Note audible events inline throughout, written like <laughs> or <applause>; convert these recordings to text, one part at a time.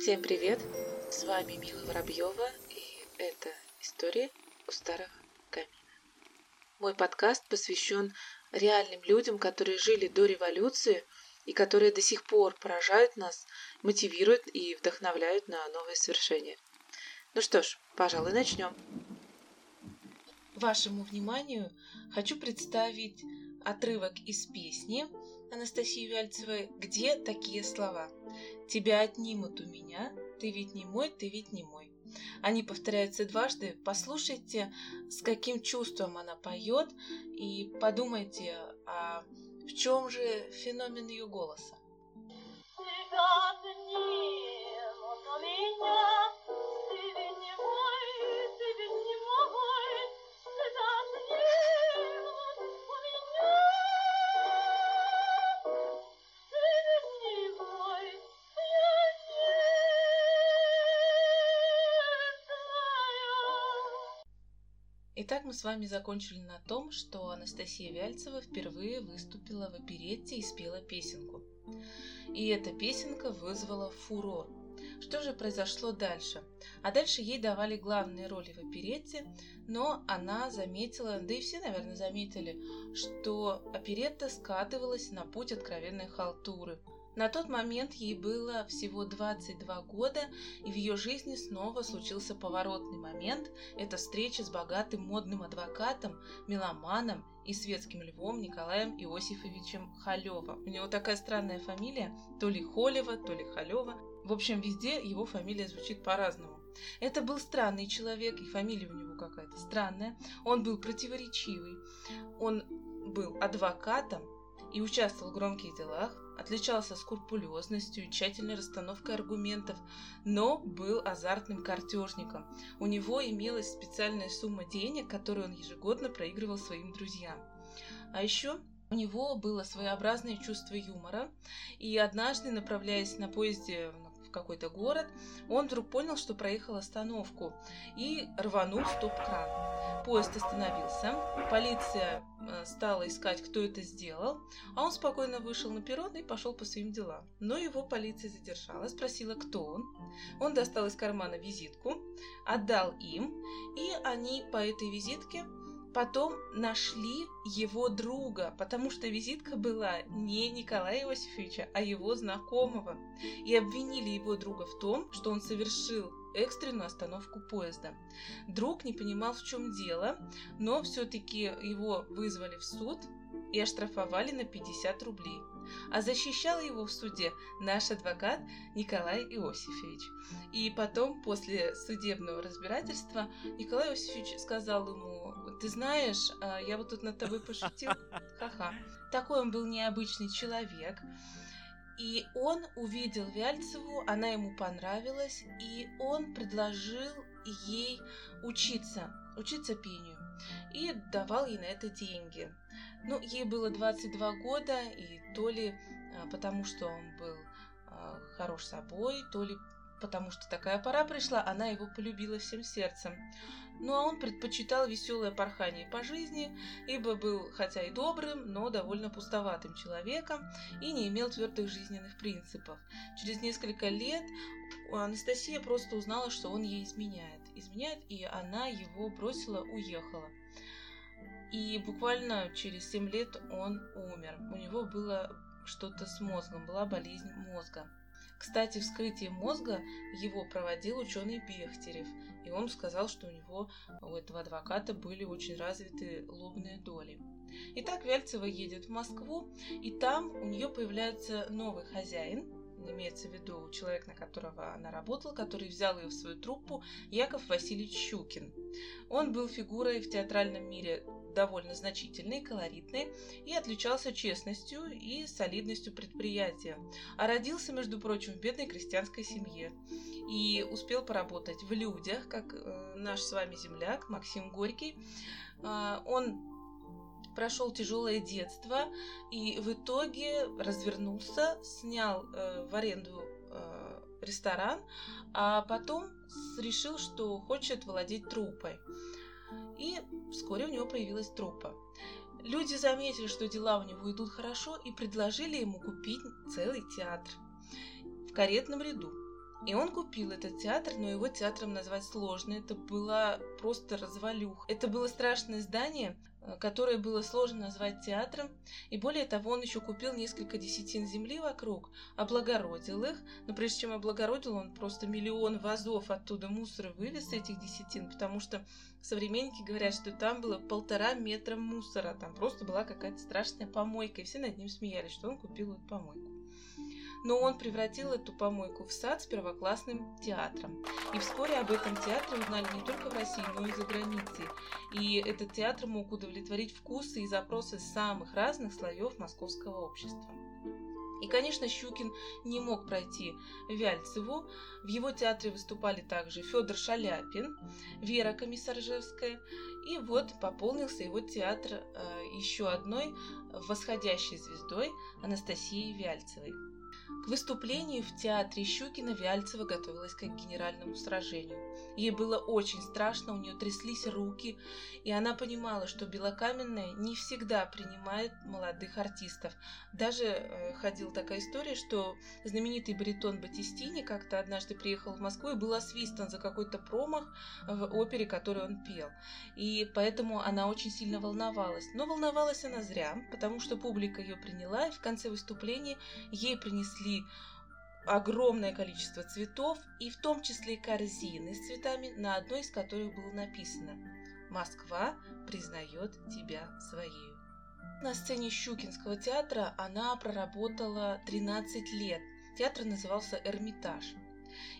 Всем привет! С вами Мила Воробьева, и это история у старого камина. Мой подкаст посвящен реальным людям, которые жили до революции и которые до сих пор поражают нас, мотивируют и вдохновляют на новые свершения. Ну что ж, пожалуй, начнем. Вашему вниманию хочу представить отрывок из песни Анастасии Вяльцевой, где такие слова «Тебя отнимут у меня, ты ведь не мой, ты ведь не мой». Они повторяются дважды. Послушайте, с каким чувством она поет, и подумайте, а в чем же феномен ее голоса. Тебя отнимут у меня, Итак, мы с вами закончили на том, что Анастасия Вяльцева впервые выступила в оперетте и спела песенку. И эта песенка вызвала фурор. Что же произошло дальше? А дальше ей давали главные роли в оперетте, но она заметила, да и все, наверное, заметили, что оперетта скатывалась на путь откровенной халтуры – на тот момент ей было всего 22 года, и в ее жизни снова случился поворотный момент. Это встреча с богатым модным адвокатом, меломаном и светским львом Николаем Иосифовичем Халева. У него такая странная фамилия, то ли Холева, то ли Халева. В общем, везде его фамилия звучит по-разному. Это был странный человек, и фамилия у него какая-то странная. Он был противоречивый. Он был адвокатом и участвовал в громких делах, отличался скрупулезностью и тщательной расстановкой аргументов, но был азартным картежником. У него имелась специальная сумма денег, которую он ежегодно проигрывал своим друзьям. А еще у него было своеобразное чувство юмора, и однажды, направляясь на поезде в какой-то город, он вдруг понял, что проехал остановку и рванул стоп-кран. Поезд остановился, полиция э, стала искать, кто это сделал, а он спокойно вышел на перрон и пошел по своим делам. Но его полиция задержала, спросила, кто он. Он достал из кармана визитку, отдал им, и они по этой визитке потом нашли его друга, потому что визитка была не Николая Иосифовича, а его знакомого, и обвинили его друга в том, что он совершил экстренную остановку поезда. Друг не понимал, в чем дело, но все-таки его вызвали в суд и оштрафовали на 50 рублей. А защищал его в суде наш адвокат Николай Иосифович. И потом, после судебного разбирательства, Николай Иосифович сказал ему, ты знаешь, а, я вот тут над тобой пошутил, <laughs> ха-ха. Такой он был необычный человек. И он увидел Вяльцеву, она ему понравилась, и он предложил ей учиться, учиться пению, и давал ей на это деньги. Ну, ей было 22 года, и то ли а, потому, что он был а, хорош собой, то ли потому что такая пора пришла, она его полюбила всем сердцем. Ну а он предпочитал веселое порхание по жизни, ибо был хотя и добрым, но довольно пустоватым человеком и не имел твердых жизненных принципов. Через несколько лет Анастасия просто узнала, что он ей изменяет. Изменяет, и она его бросила, уехала. И буквально через 7 лет он умер. У него было что-то с мозгом, была болезнь мозга. Кстати, вскрытие мозга его проводил ученый Бехтерев, и он сказал, что у него, у этого адвоката, были очень развиты лобные доли. Итак, Вяльцева едет в Москву, и там у нее появляется новый хозяин, имеется в виду человек, на которого она работала, который взял ее в свою труппу, Яков Васильевич Щукин. Он был фигурой в театральном мире довольно значительный, колоритный и отличался честностью и солидностью предприятия. А родился, между прочим, в бедной крестьянской семье и успел поработать в людях, как э, наш с вами земляк Максим Горький. Э, он прошел тяжелое детство и в итоге развернулся, снял э, в аренду э, ресторан, а потом решил, что хочет владеть трупой и вскоре у него появилась труппа. Люди заметили, что дела у него идут хорошо, и предложили ему купить целый театр в каретном ряду. И он купил этот театр, но его театром назвать сложно. Это было просто развалюх. Это было страшное здание, э, которое было сложно назвать театром. И более того, он еще купил несколько десятин земли вокруг, облагородил их. Но прежде чем облагородил, он просто миллион вазов оттуда мусора вывез этих десятин, потому что современники говорят, что там было полтора метра мусора. Там просто была какая-то страшная помойка, и все над ним смеялись, что он купил эту помойку но он превратил эту помойку в сад с первоклассным театром. И вскоре об этом театре узнали не только в России, но и за границей. И этот театр мог удовлетворить вкусы и запросы самых разных слоев московского общества. И, конечно, Щукин не мог пройти Вяльцеву. В его театре выступали также Федор Шаляпин, Вера Комиссаржевская. И вот пополнился его театр э, еще одной восходящей звездой Анастасией Вяльцевой. К выступлению в театре Щукина Вяльцева готовилась к генеральному сражению. Ей было очень страшно, у нее тряслись руки, и она понимала, что Белокаменная не всегда принимает молодых артистов. Даже э, ходила такая история, что знаменитый баритон Батистини как-то однажды приехал в Москву и был освистан за какой-то промах в опере, которую он пел. И поэтому она очень сильно волновалась. Но волновалась она зря, потому что публика ее приняла, и в конце выступления ей принесли огромное количество цветов, и в том числе корзины с цветами, на одной из которых было написано «Москва признает тебя своей». На сцене Щукинского театра она проработала 13 лет. Театр назывался «Эрмитаж».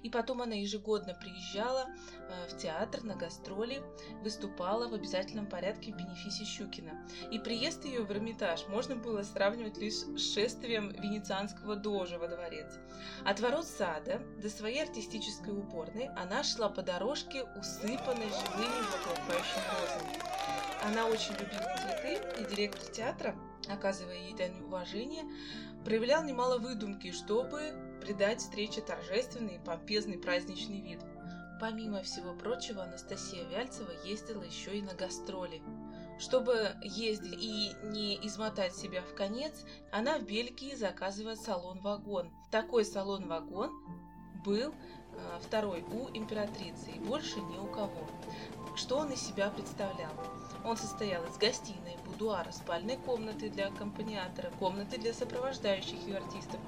И потом она ежегодно приезжала э, в театр на гастроли, выступала в обязательном порядке в бенефисе Щукина. И приезд ее в Эрмитаж можно было сравнивать лишь с шествием венецианского дожа во дворец. От ворот сада до своей артистической уборной она шла по дорожке, усыпанной живыми благоухающими розами. Она очень любила цветы, и директор театра, оказывая ей дань уважения, проявлял немало выдумки, чтобы придать встрече торжественный и помпезный праздничный вид. Помимо всего прочего, Анастасия Вяльцева ездила еще и на гастроли. Чтобы ездить и не измотать себя в конец, она в Бельгии заказывает салон-вагон. Такой салон-вагон был второй у императрицы и больше ни у кого. Что он из себя представлял? Он состоял из гостиной, будуара, спальной комнаты для аккомпаниатора, комнаты для сопровождающих ее артистов.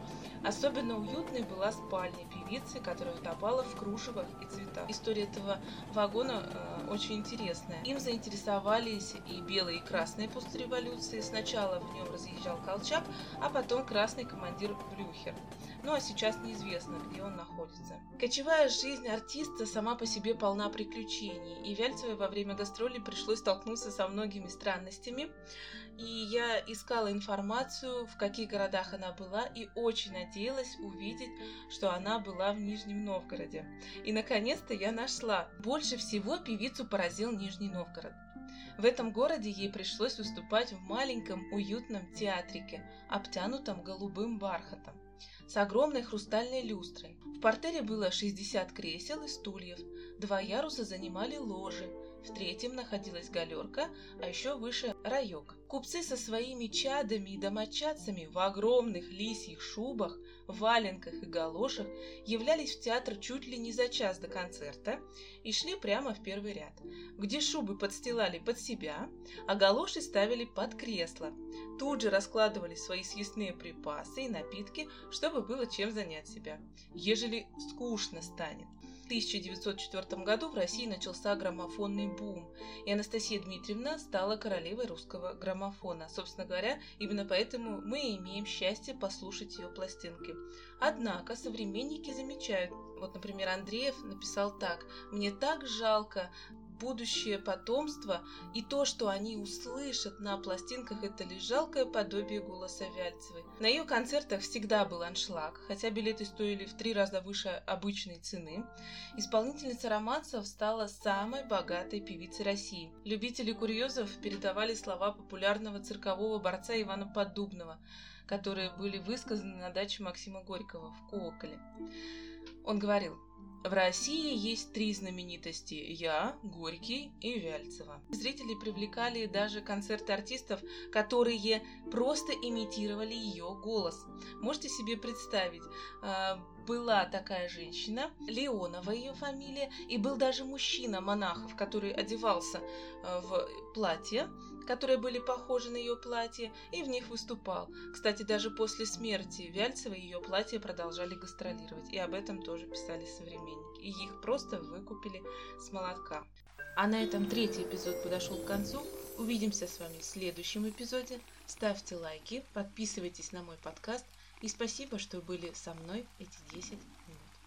Особенно уютной была спальня певицы, которая утопала в кружевах и цветах. История этого вагона очень интересная. Им заинтересовались и белые, и красные после революции. Сначала в нем разъезжал Колчак, а потом красный командир Блюхер. Ну а сейчас неизвестно, где он находится. Кочевая жизнь артиста сама по себе полна приключений, и Вяльцевой во время гастролей пришлось столкнуться со многими странностями. И я искала информацию, в каких городах она была, и очень надеялась увидеть, что она была в Нижнем Новгороде. И наконец-то я нашла. Больше всего певицу поразил Нижний Новгород. В этом городе ей пришлось выступать в маленьком уютном театрике, обтянутом голубым бархатом с огромной хрустальной люстрой. В портере было 60 кресел и стульев, два яруса занимали ложи, в третьем находилась галерка, а еще выше райок. Купцы со своими чадами и домочадцами в огромных лисьих шубах, валенках и галошах являлись в театр чуть ли не за час до концерта и шли прямо в первый ряд, где шубы подстилали под себя, а галоши ставили под кресло. Тут же раскладывали свои съестные припасы и напитки, чтобы было чем занять себя, ежели скучно станет. 1904 году в России начался граммофонный бум, и Анастасия Дмитриевна стала королевой русского граммофона. Собственно говоря, именно поэтому мы имеем счастье послушать ее пластинки. Однако современники замечают, вот, например, Андреев написал так «Мне так жалко будущее потомство, и то, что они услышат на пластинках, это лишь жалкое подобие голоса Вяльцевой. На ее концертах всегда был аншлаг, хотя билеты стоили в три раза выше обычной цены. Исполнительница романсов стала самой богатой певицей России. Любители курьезов передавали слова популярного циркового борца Ивана Поддубного, которые были высказаны на даче Максима Горького в Куоколе. Он говорил, в России есть три знаменитости – я, Горький и Вяльцева. Зрители привлекали даже концерты артистов, которые просто имитировали ее голос. Можете себе представить, а, была такая женщина, Леонова ее фамилия, и был даже мужчина монахов, который одевался э, в платье, которые были похожи на ее платье, и в них выступал. Кстати, даже после смерти Вяльцевой ее платье продолжали гастролировать, и об этом тоже писали современники. И их просто выкупили с молотка. А на этом третий эпизод подошел к концу. Увидимся с вами в следующем эпизоде. Ставьте лайки, подписывайтесь на мой подкаст. И спасибо, что были со мной эти 10